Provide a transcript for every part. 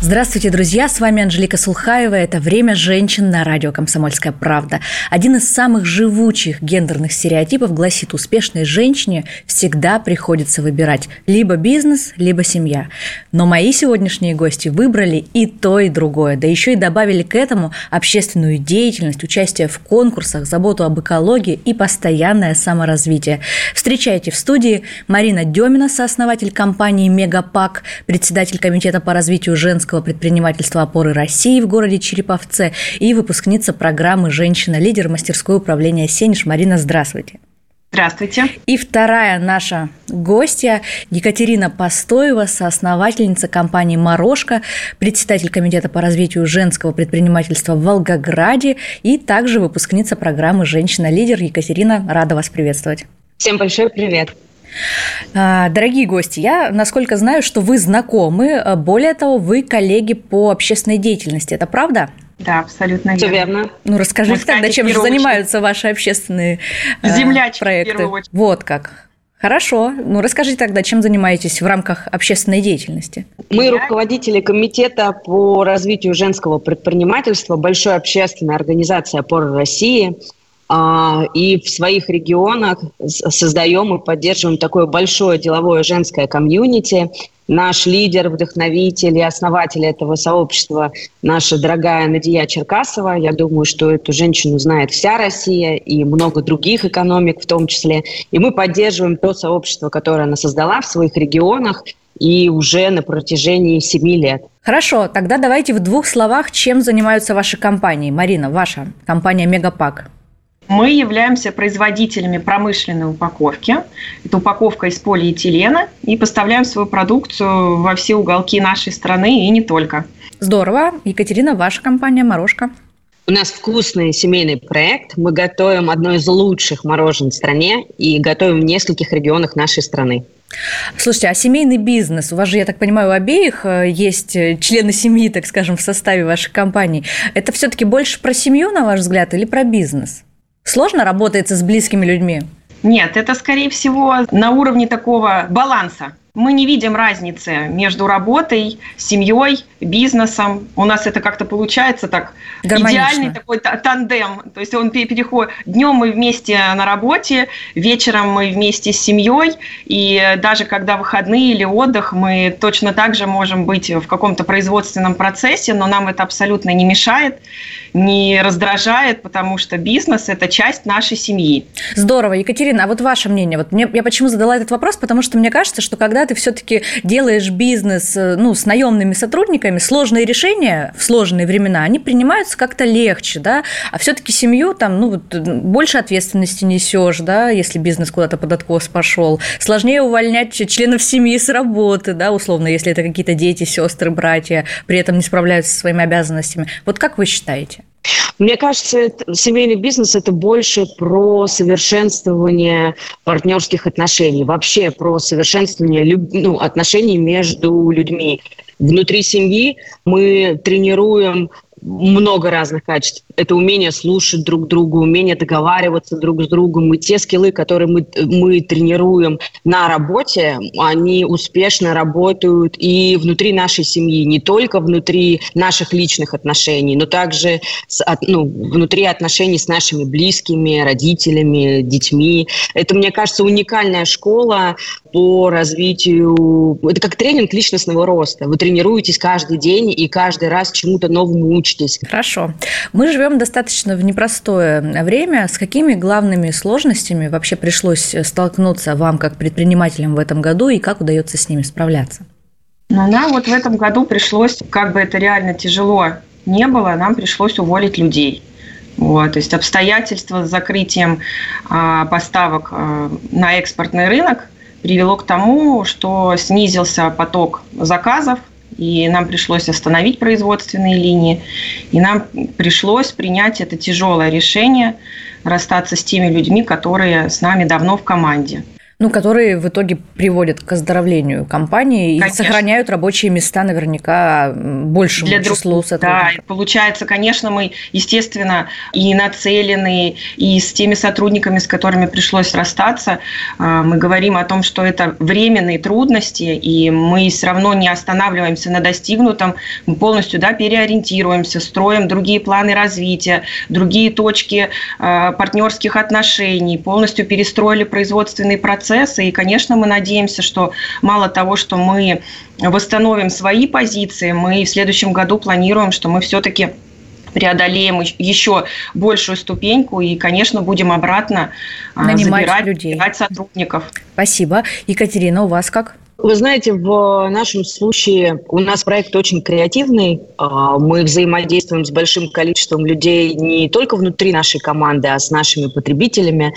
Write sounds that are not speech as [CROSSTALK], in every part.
Здравствуйте, друзья! С вами Анжелика Сулхаева. Это «Время женщин» на радио «Комсомольская правда». Один из самых живучих гендерных стереотипов гласит, успешной женщине всегда приходится выбирать либо бизнес, либо семья. Но мои сегодняшние гости выбрали и то, и другое. Да еще и добавили к этому общественную деятельность, участие в конкурсах, заботу об экологии и постоянное саморазвитие. Встречайте в студии Марина Демина, сооснователь компании «Мегапак», председатель комитета по развитию женского женского предпринимательства опоры России в городе Череповце и выпускница программы «Женщина-лидер» мастерское управления «Сенеж». Марина, здравствуйте. Здравствуйте. И вторая наша гостья Екатерина Постоева, соосновательница компании «Морошка», председатель комитета по развитию женского предпринимательства в Волгограде и также выпускница программы «Женщина-лидер». Екатерина, рада вас приветствовать. Всем большой привет. А, дорогие гости, я, насколько знаю, что вы знакомы, а, более того, вы коллеги по общественной деятельности, это правда? Да, абсолютно верно. Все верно. Ну, расскажите тогда, чем же занимаются ваши общественные а, Землячки, проекты? Вот как. Хорошо. Ну, расскажите тогда, чем занимаетесь в рамках общественной деятельности? Мы руководители комитета по развитию женского предпринимательства большой общественной организации «Опора России». А, и в своих регионах создаем и поддерживаем такое большое деловое женское комьюнити. Наш лидер, вдохновитель и основатель этого сообщества, наша дорогая Надия Черкасова. Я думаю, что эту женщину знает вся Россия и много других экономик в том числе. И мы поддерживаем то сообщество, которое она создала в своих регионах и уже на протяжении семи лет. Хорошо, тогда давайте в двух словах, чем занимаются ваши компании. Марина, ваша компания «Мегапак». Мы являемся производителями промышленной упаковки. Это упаковка из полиэтилена. И поставляем свою продукцию во все уголки нашей страны и не только. Здорово. Екатерина, ваша компания «Морошка». У нас вкусный семейный проект. Мы готовим одно из лучших морожен в стране и готовим в нескольких регионах нашей страны. Слушайте, а семейный бизнес, у вас же, я так понимаю, у обеих э, есть э, члены семьи, так скажем, в составе вашей компании. Это все-таки больше про семью, на ваш взгляд, или про бизнес? Сложно работается с близкими людьми? Нет, это, скорее всего, на уровне такого баланса. Мы не видим разницы между работой, семьей, бизнесом. У нас это как-то получается так идеальный такой тандем. То есть он переходит. Днем мы вместе на работе, вечером мы вместе с семьей. И даже когда выходные или отдых, мы точно так же можем быть в каком-то производственном процессе, но нам это абсолютно не мешает, не раздражает, потому что бизнес – это часть нашей семьи. Здорово. Екатерина, а вот ваше мнение? Вот мне, я почему задала этот вопрос? Потому что мне кажется, что когда ты все-таки делаешь бизнес э, ну, с наемными сотрудниками, сложные решения в сложные времена, они принимаются как-то легче, да, а все-таки семью там, ну, вот, больше ответственности несешь, да, если бизнес куда-то под откос пошел. Сложнее увольнять членов семьи с работы, да, условно, если это какие-то дети, сестры, братья, при этом не справляются со своими обязанностями. Вот как вы считаете? Мне кажется, это, семейный бизнес это больше про совершенствование партнерских отношений, вообще про совершенствование ну, отношений между людьми. Внутри семьи мы тренируем много разных качеств. Это умение слушать друг друга, умение договариваться друг с другом. И те скиллы, которые мы, мы тренируем на работе, они успешно работают и внутри нашей семьи, не только внутри наших личных отношений, но также с, ну, внутри отношений с нашими близкими, родителями, детьми. Это, мне кажется, уникальная школа по развитию... Это как тренинг личностного роста. Вы тренируетесь каждый день и каждый раз чему-то новому учитесь. Хорошо. Мы живем достаточно в непростое время. С какими главными сложностями вообще пришлось столкнуться вам как предпринимателям в этом году и как удается с ними справляться? Ну, нам вот в этом году пришлось, как бы это реально тяжело не было, нам пришлось уволить людей. Вот, то есть обстоятельства с закрытием а, поставок а, на экспортный рынок привело к тому, что снизился поток заказов, и нам пришлось остановить производственные линии, и нам пришлось принять это тяжелое решение расстаться с теми людьми, которые с нами давно в команде. Ну, которые в итоге приводят к оздоровлению компании конечно. и сохраняют рабочие места наверняка большему Для числу друг... сотрудников. Да, получается, конечно, мы, естественно, и нацелены, и с теми сотрудниками, с которыми пришлось расстаться, а, мы говорим о том, что это временные трудности, и мы все равно не останавливаемся на достигнутом, мы полностью да, переориентируемся, строим другие планы развития, другие точки а, партнерских отношений, полностью перестроили производственные процессы, и, конечно, мы надеемся, что мало того, что мы восстановим свои позиции, мы в следующем году планируем, что мы все-таки преодолеем еще большую ступеньку и, конечно, будем обратно а, Нанимать забирать людей. сотрудников. Спасибо. Екатерина, у вас как? Вы знаете, в нашем случае у нас проект очень креативный. А, мы взаимодействуем с большим количеством людей не только внутри нашей команды, а с нашими потребителями.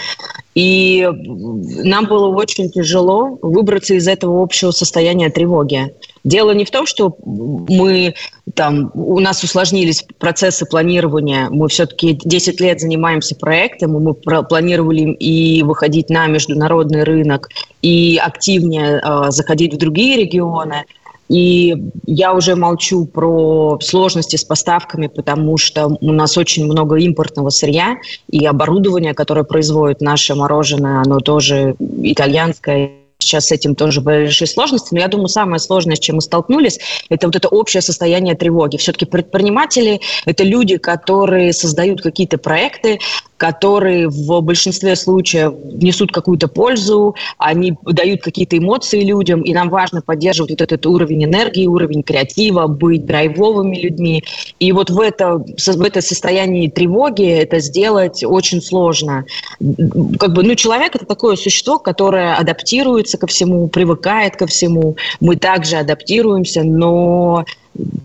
И нам было очень тяжело выбраться из этого общего состояния тревоги. Дело не в том, что мы там, у нас усложнились процессы планирования. Мы все-таки 10 лет занимаемся проектом, и мы планировали и выходить на международный рынок, и активнее э, заходить в другие регионы. И я уже молчу про сложности с поставками, потому что у нас очень много импортного сырья и оборудование, которое производит наше мороженое, оно тоже итальянское сейчас с этим тоже большие сложности, но я думаю, самое сложное, с чем мы столкнулись, это вот это общее состояние тревоги. Все-таки предприниматели – это люди, которые создают какие-то проекты, которые в большинстве случаев несут какую-то пользу, они дают какие-то эмоции людям, и нам важно поддерживать вот этот уровень энергии, уровень креатива, быть драйвовыми людьми. И вот в это, в это состояние тревоги это сделать очень сложно. Как бы, ну, человек – это такое существо, которое адаптируется ко всему, привыкает ко всему. Мы также адаптируемся, но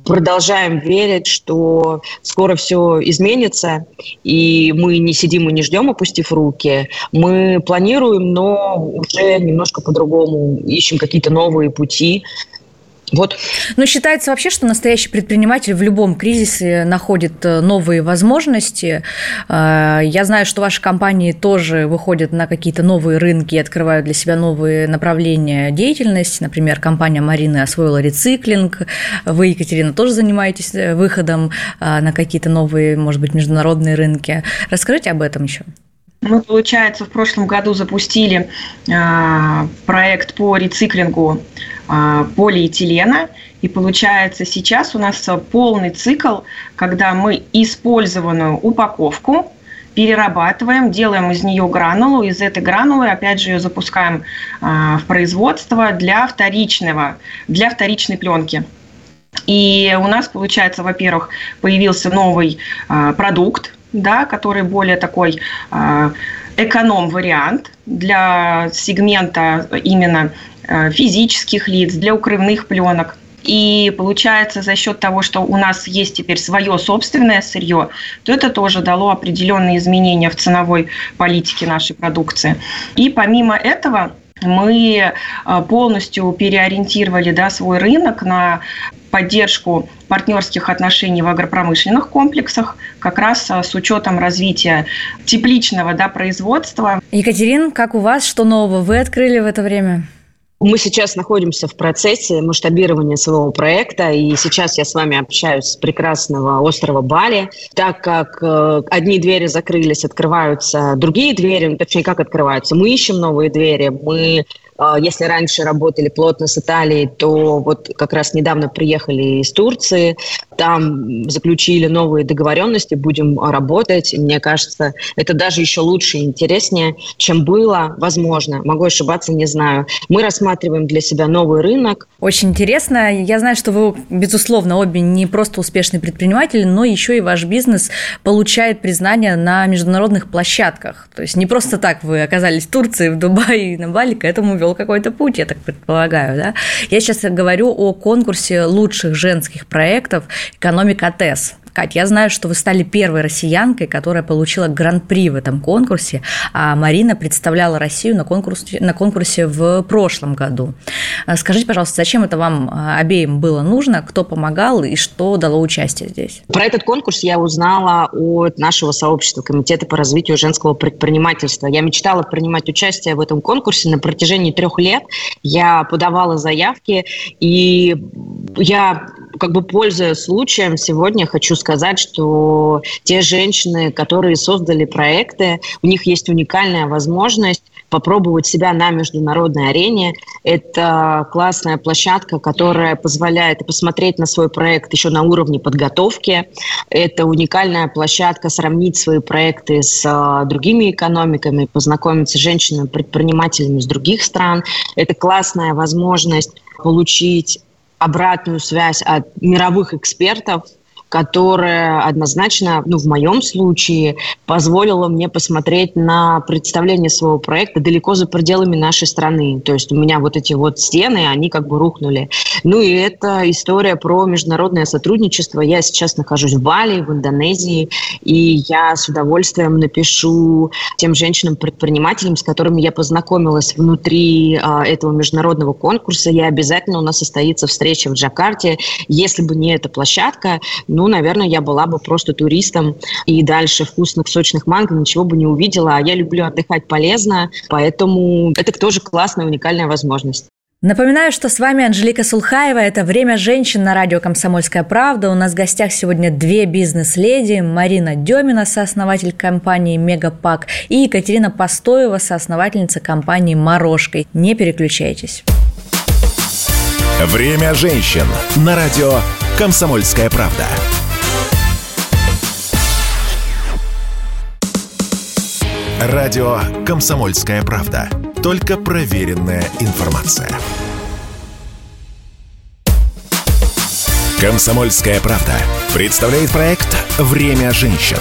продолжаем верить, что скоро все изменится, и мы не сидим и не ждем, опустив руки. Мы планируем, но уже немножко по-другому, ищем какие-то новые пути. Вот. Но считается вообще, что настоящий предприниматель в любом кризисе находит э, новые возможности. Э, я знаю, что ваши компании тоже выходят на какие-то новые рынки и открывают для себя новые направления деятельности. Например, компания Марины освоила рециклинг. Вы, Екатерина, тоже занимаетесь э, выходом на какие-то новые, может быть, международные рынки. Расскажите об этом еще. Мы, получается, в прошлом году запустили проект по рециклингу полиэтилена. И получается сейчас у нас полный цикл, когда мы использованную упаковку перерабатываем, делаем из нее гранулу, из этой гранулы опять же ее запускаем а, в производство для вторичного, для вторичной пленки. И у нас получается, во-первых, появился новый а, продукт, да, который более такой эконом-вариант для сегмента именно физических лиц, для укрывных пленок. И получается, за счет того, что у нас есть теперь свое собственное сырье, то это тоже дало определенные изменения в ценовой политике нашей продукции. И помимо этого, мы э, полностью переориентировали да, свой рынок на поддержку партнерских отношений в агропромышленных комплексах, как раз э, с учетом развития тепличного да, производства. Екатерин, как у вас, что нового вы открыли в это время? Мы сейчас находимся в процессе масштабирования своего проекта, и сейчас я с вами общаюсь с прекрасного острова Бали. Так как э, одни двери закрылись, открываются другие двери, ну, точнее, как открываются, мы ищем новые двери, мы а, если раньше работали плотно с Италией, то вот как раз недавно приехали из Турции, там заключили новые договоренности, будем работать. Мне кажется, это даже еще лучше и интереснее, чем было, возможно. Могу ошибаться, не знаю. Мы рассматриваем для себя новый рынок. Очень интересно. Я знаю, что вы, безусловно, обе не просто успешные предприниматели, но еще и ваш бизнес получает признание на международных площадках. То есть не просто так вы оказались в Турции, в Дубае и на Бали, к этому вел какой-то путь, я так предполагаю. Да? Я сейчас говорю о конкурсе лучших женских проектов «Экономика ТЭС». Кать, я знаю, что вы стали первой россиянкой, которая получила гран-при в этом конкурсе, а Марина представляла Россию на конкурсе, на конкурсе в прошлом году. А скажите, пожалуйста, зачем это вам а, обеим было нужно, кто помогал и что дало участие здесь? Про этот конкурс я узнала от нашего сообщества Комитета по развитию женского предпринимательства. Я мечтала принимать участие в этом конкурсе на протяжении трех лет. Я подавала заявки, и я как бы пользуясь случаем, сегодня хочу сказать, что те женщины, которые создали проекты, у них есть уникальная возможность попробовать себя на международной арене. Это классная площадка, которая позволяет посмотреть на свой проект еще на уровне подготовки. Это уникальная площадка сравнить свои проекты с а, другими экономиками, познакомиться с женщинами-предпринимателями из других стран. Это классная возможность получить обратную связь от мировых экспертов, которая однозначно, ну, в моем случае, позволила мне посмотреть на представление своего проекта далеко за пределами нашей страны. То есть у меня вот эти вот стены, они как бы рухнули. Ну и это история про международное сотрудничество. Я сейчас нахожусь в Бали, в Индонезии, и я с удовольствием напишу тем женщинам-предпринимателям, с которыми я познакомилась внутри а, этого международного конкурса. Я обязательно у нас состоится встреча в Джакарте. Если бы не эта площадка, ну, наверное, я была бы просто туристом и дальше вкусных, сочных манго ничего бы не увидела. А я люблю отдыхать полезно, поэтому это тоже классная, уникальная возможность. Напоминаю, что с вами Анжелика Сулхаева. Это «Время женщин» на радио «Комсомольская правда». У нас в гостях сегодня две бизнес-леди. Марина Демина, сооснователь компании «Мегапак», и Екатерина Постоева, соосновательница компании «Морошкой». Не переключайтесь. «Время женщин» на радио «Комсомольская правда». Радио «Комсомольская правда». Только проверенная информация. «Комсомольская правда» представляет проект «Время женщин».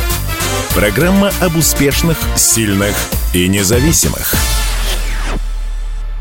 Программа об успешных, сильных и независимых –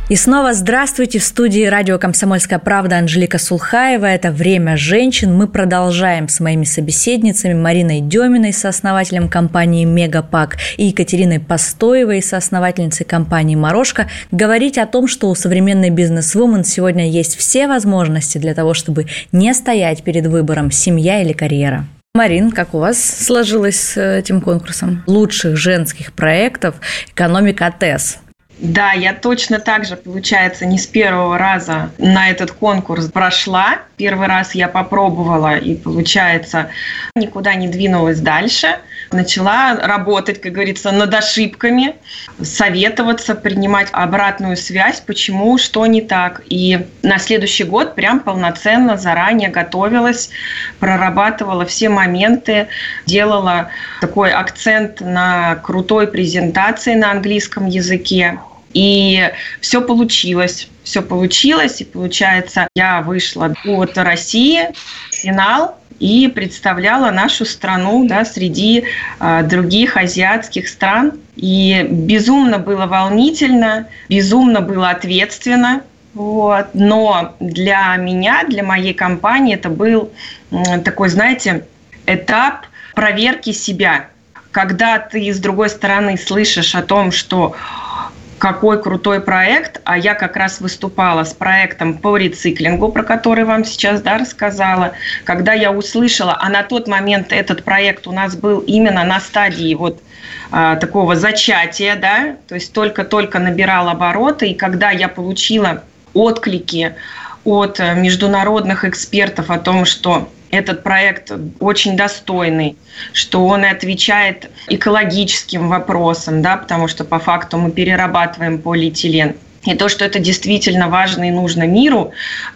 и снова здравствуйте в студии радио «Комсомольская правда» Анжелика Сулхаева. Это «Время женщин». Мы продолжаем с моими собеседницами Мариной Деминой, сооснователем компании «Мегапак», и Екатериной Постоевой, соосновательницей компании «Морошка», говорить о том, что у современной бизнес-вумен сегодня есть все возможности для того, чтобы не стоять перед выбором семья или карьера. Марин, как у вас сложилось с этим конкурсом? Лучших женских проектов «Экономика ТЭС». Да, я точно так же, получается, не с первого раза на этот конкурс прошла. Первый раз я попробовала и, получается, никуда не двинулась дальше. Начала работать, как говорится, над ошибками, советоваться, принимать обратную связь, почему, что не так. И на следующий год прям полноценно заранее готовилась, прорабатывала все моменты, делала такой акцент на крутой презентации на английском языке. И все получилось. Все получилось. И получается, я вышла от России в финал и представляла нашу страну да, среди э, других азиатских стран. И безумно было волнительно, безумно было ответственно. Вот. Но для меня, для моей компании это был э, такой, знаете, этап проверки себя. Когда ты с другой стороны слышишь о том, что какой крутой проект, а я как раз выступала с проектом по рециклингу, про который вам сейчас да, рассказала. Когда я услышала, а на тот момент этот проект у нас был именно на стадии вот а, такого зачатия, да, то есть только-только набирал обороты, и когда я получила отклики от международных экспертов о том, что этот проект очень достойный, что он и отвечает экологическим вопросам, да, потому что по факту мы перерабатываем полиэтилен. И то, что это действительно важно и нужно миру,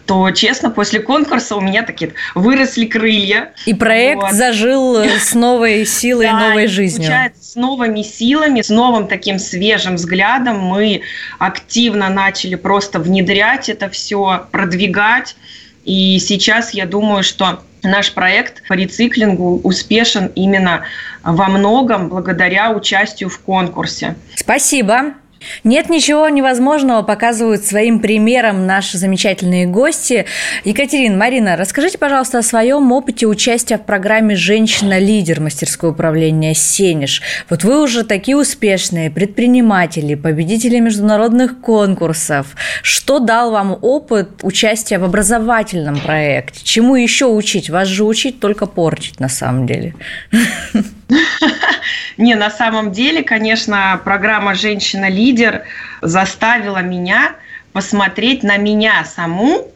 то, честно, после конкурса у меня такие выросли крылья. И проект вот. зажил с новой силой, да, новой жизнью. Получается, с новыми силами, с новым таким свежим взглядом мы активно начали просто внедрять это все, продвигать. И сейчас я думаю, что наш проект по рециклингу успешен именно во многом благодаря участию в конкурсе. Спасибо. Нет ничего невозможного, показывают своим примером наши замечательные гости. Екатерина, Марина, расскажите, пожалуйста, о своем опыте участия в программе «Женщина-лидер» мастерское управление «Сенеж». Вот вы уже такие успешные предприниматели, победители международных конкурсов. Что дал вам опыт участия в образовательном проекте? Чему еще учить? Вас же учить только портить на самом деле. [LAUGHS] [LAUGHS] Не, на самом деле, конечно, программа «Женщина-лидер» заставила меня посмотреть на меня саму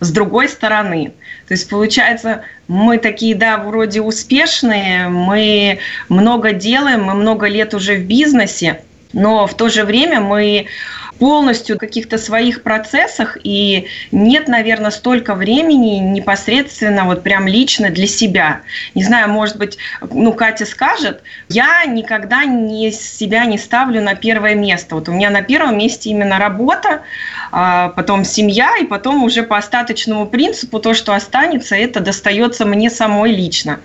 с другой стороны. То есть, получается, мы такие, да, вроде успешные, мы много делаем, мы много лет уже в бизнесе, но в то же время мы полностью в каких-то своих процессах, и нет, наверное, столько времени непосредственно вот прям лично для себя. Не знаю, может быть, ну, Катя скажет, я никогда не себя не ставлю на первое место. Вот у меня на первом месте именно работа, а потом семья, и потом уже по остаточному принципу то, что останется, это достается мне самой лично.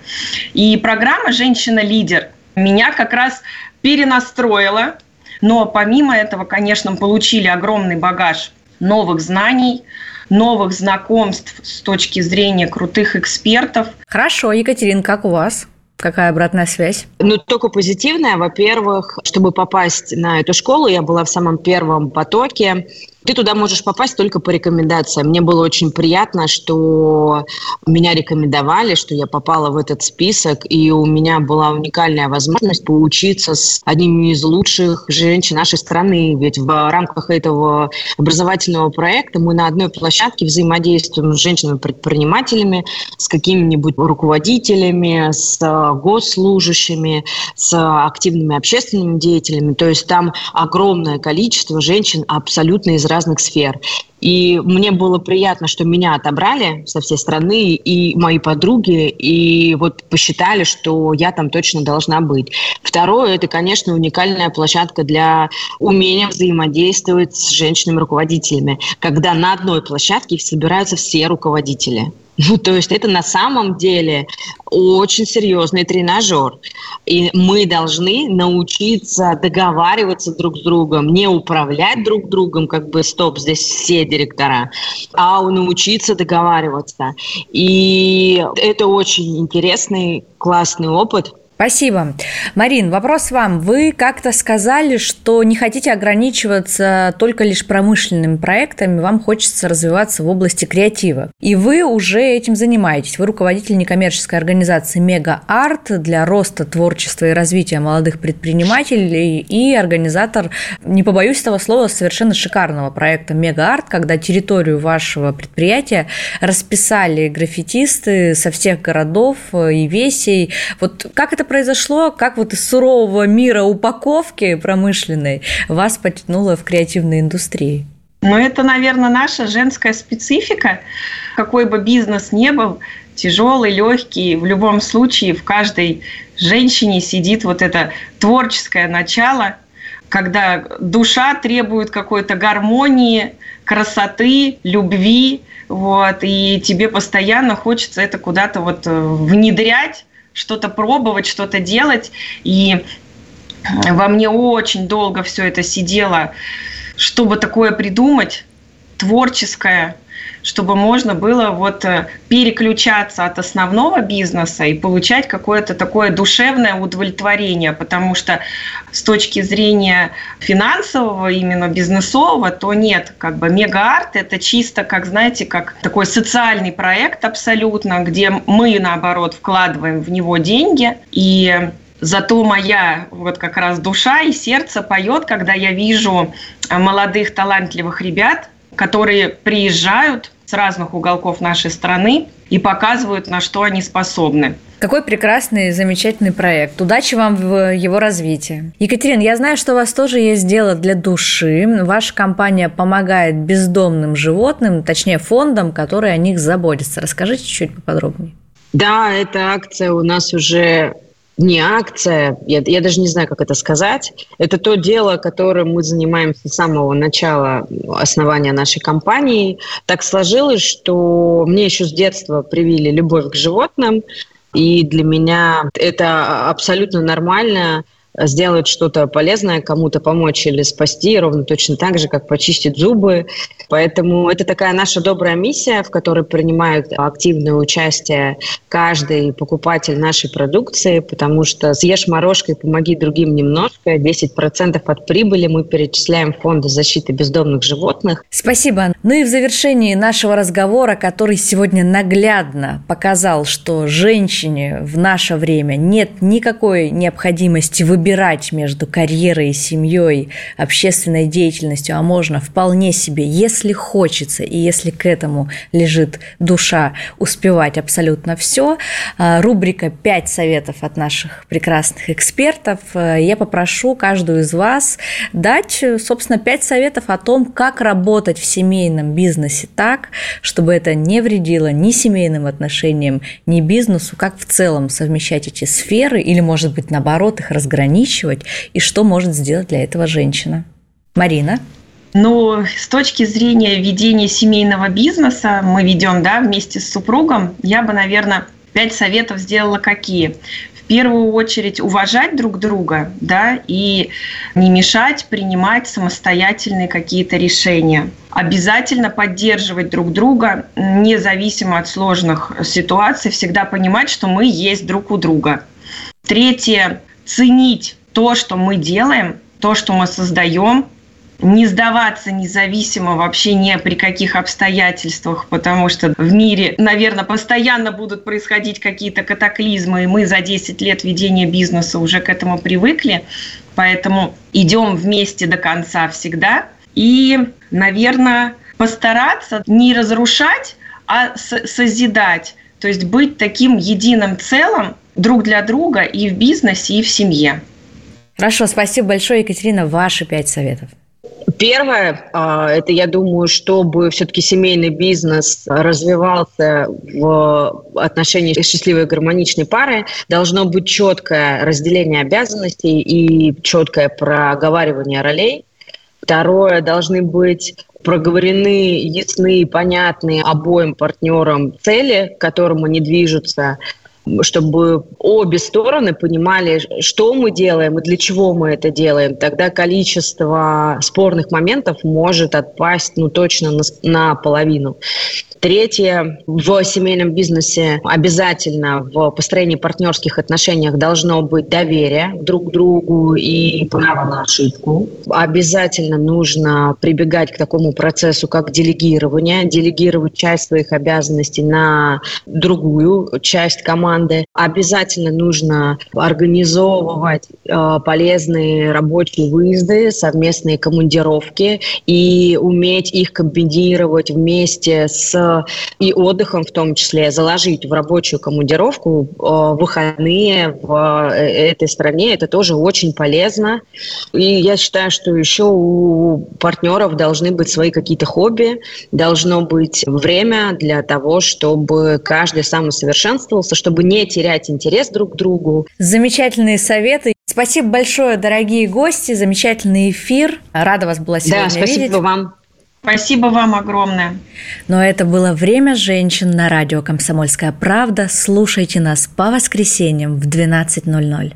И программа «Женщина-лидер» меня как раз перенастроила, но помимо этого, конечно, получили огромный багаж новых знаний, новых знакомств с точки зрения крутых экспертов. Хорошо, Екатерина, как у вас? Какая обратная связь? Ну, только позитивная. Во-первых, чтобы попасть на эту школу, я была в самом первом потоке. Ты туда можешь попасть только по рекомендациям. Мне было очень приятно, что меня рекомендовали, что я попала в этот список, и у меня была уникальная возможность поучиться с одними из лучших женщин нашей страны. Ведь в рамках этого образовательного проекта мы на одной площадке взаимодействуем с женщинами-предпринимателями, с какими-нибудь руководителями, с госслужащими, с активными общественными деятелями. То есть там огромное количество женщин абсолютно из разных разных сфер. И мне было приятно, что меня отобрали со всей страны, и мои подруги, и вот посчитали, что я там точно должна быть. Второе, это, конечно, уникальная площадка для умения взаимодействовать с женщинами-руководителями, когда на одной площадке собираются все руководители. Ну, то есть это на самом деле очень серьезный тренажер. И мы должны научиться договариваться друг с другом, не управлять друг другом, как бы стоп, здесь все директора, а научиться договариваться. И это очень интересный, классный опыт. Спасибо. Марин, вопрос вам. Вы как-то сказали, что не хотите ограничиваться только лишь промышленными проектами, вам хочется развиваться в области креатива. И вы уже этим занимаетесь. Вы руководитель некоммерческой организации Мега Арт для роста творчества и развития молодых предпринимателей и организатор, не побоюсь этого слова, совершенно шикарного проекта Мега Арт, когда территорию вашего предприятия расписали граффитисты со всех городов и весей. Вот как это произошло? Как вот из сурового мира упаковки промышленной вас потянуло в креативной индустрии? Ну, это, наверное, наша женская специфика. Какой бы бизнес ни был, тяжелый, легкий, в любом случае в каждой женщине сидит вот это творческое начало, когда душа требует какой-то гармонии, красоты, любви, вот, и тебе постоянно хочется это куда-то вот э, внедрять, что-то пробовать, что-то делать. И во мне очень долго все это сидело, чтобы такое придумать, творческое, чтобы можно было вот э, переключаться от основного бизнеса и получать какое-то такое душевное удовлетворение, потому что с точки зрения финансового, именно бизнесового, то нет, как бы мега-арт – это чисто, как, знаете, как такой социальный проект абсолютно, где мы, наоборот, вкладываем в него деньги, и Зато моя вот как раз душа и сердце поет, когда я вижу молодых талантливых ребят, которые приезжают с разных уголков нашей страны и показывают, на что они способны. Какой прекрасный, замечательный проект. Удачи вам в его развитии. Екатерина, я знаю, что у вас тоже есть дело для души. Ваша компания помогает бездомным животным, точнее фондам, которые о них заботятся. Расскажите чуть поподробнее. Да, эта акция у нас уже не акция, я, я даже не знаю, как это сказать. Это то дело, которым мы занимаемся с самого начала основания нашей компании. Так сложилось, что мне еще с детства привили любовь к животным, и для меня это абсолютно нормально сделать что-то полезное, кому-то помочь или спасти, ровно точно так же, как почистить зубы. Поэтому это такая наша добрая миссия, в которой принимают активное участие каждый покупатель нашей продукции, потому что съешь морожкой, помоги другим немножко, 10% от прибыли мы перечисляем в фонды защиты бездомных животных. Спасибо. Ну и в завершении нашего разговора, который сегодня наглядно показал, что женщине в наше время нет никакой необходимости выбирать между карьерой и семьей, общественной деятельностью, а можно вполне себе, если хочется и если к этому лежит душа, успевать абсолютно все. А, рубрика «Пять советов от наших прекрасных экспертов». Я попрошу каждую из вас дать, собственно, пять советов о том, как работать в семейном бизнесе так, чтобы это не вредило ни семейным отношениям, ни бизнесу, как в целом совмещать эти сферы или, может быть, наоборот, их разграничивать, и что может сделать для этого женщина. Марина? Но с точки зрения ведения семейного бизнеса, мы ведем да, вместе с супругом, я бы, наверное, пять советов сделала какие первую очередь уважать друг друга, да, и не мешать принимать самостоятельные какие-то решения. Обязательно поддерживать друг друга, независимо от сложных ситуаций, всегда понимать, что мы есть друг у друга. Третье – ценить то, что мы делаем, то, что мы создаем, не сдаваться независимо вообще ни при каких обстоятельствах, потому что в мире, наверное, постоянно будут происходить какие-то катаклизмы, и мы за 10 лет ведения бизнеса уже к этому привыкли, поэтому идем вместе до конца всегда. И, наверное, постараться не разрушать, а созидать, то есть быть таким единым целым друг для друга и в бизнесе, и в семье. Хорошо, спасибо большое, Екатерина. Ваши пять советов. Первое, а, это, я думаю, чтобы все-таки семейный бизнес развивался в отношении счастливой гармоничной пары, должно быть четкое разделение обязанностей и четкое проговаривание ролей. Второе, должны быть проговорены, ясны, понятные обоим партнерам цели, к которым они движутся, чтобы обе стороны понимали, что мы делаем и для чего мы это делаем, тогда количество спорных моментов может отпасть ну, точно на, на половину. Третье, в семейном бизнесе обязательно в построении партнерских отношениях должно быть доверие друг к другу и право на ошибку. Обязательно нужно прибегать к такому процессу, как делегирование, делегировать часть своих обязанностей на другую часть команды. Обязательно нужно организовывать э, полезные рабочие выезды, совместные командировки и уметь их комбинировать вместе с и отдыхом в том числе, заложить в рабочую командировку э, выходные в э, этой стране, это тоже очень полезно. И я считаю, что еще у партнеров должны быть свои какие-то хобби, должно быть время для того, чтобы каждый самосовершенствовался, чтобы не терять интерес друг к другу. Замечательные советы. Спасибо большое, дорогие гости, замечательный эфир. Рада вас была сегодня да, спасибо видеть. вам. Спасибо вам огромное. Но это было «Время женщин» на радио «Комсомольская правда». Слушайте нас по воскресеньям в 12.00.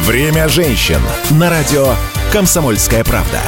«Время женщин» на радио «Комсомольская правда».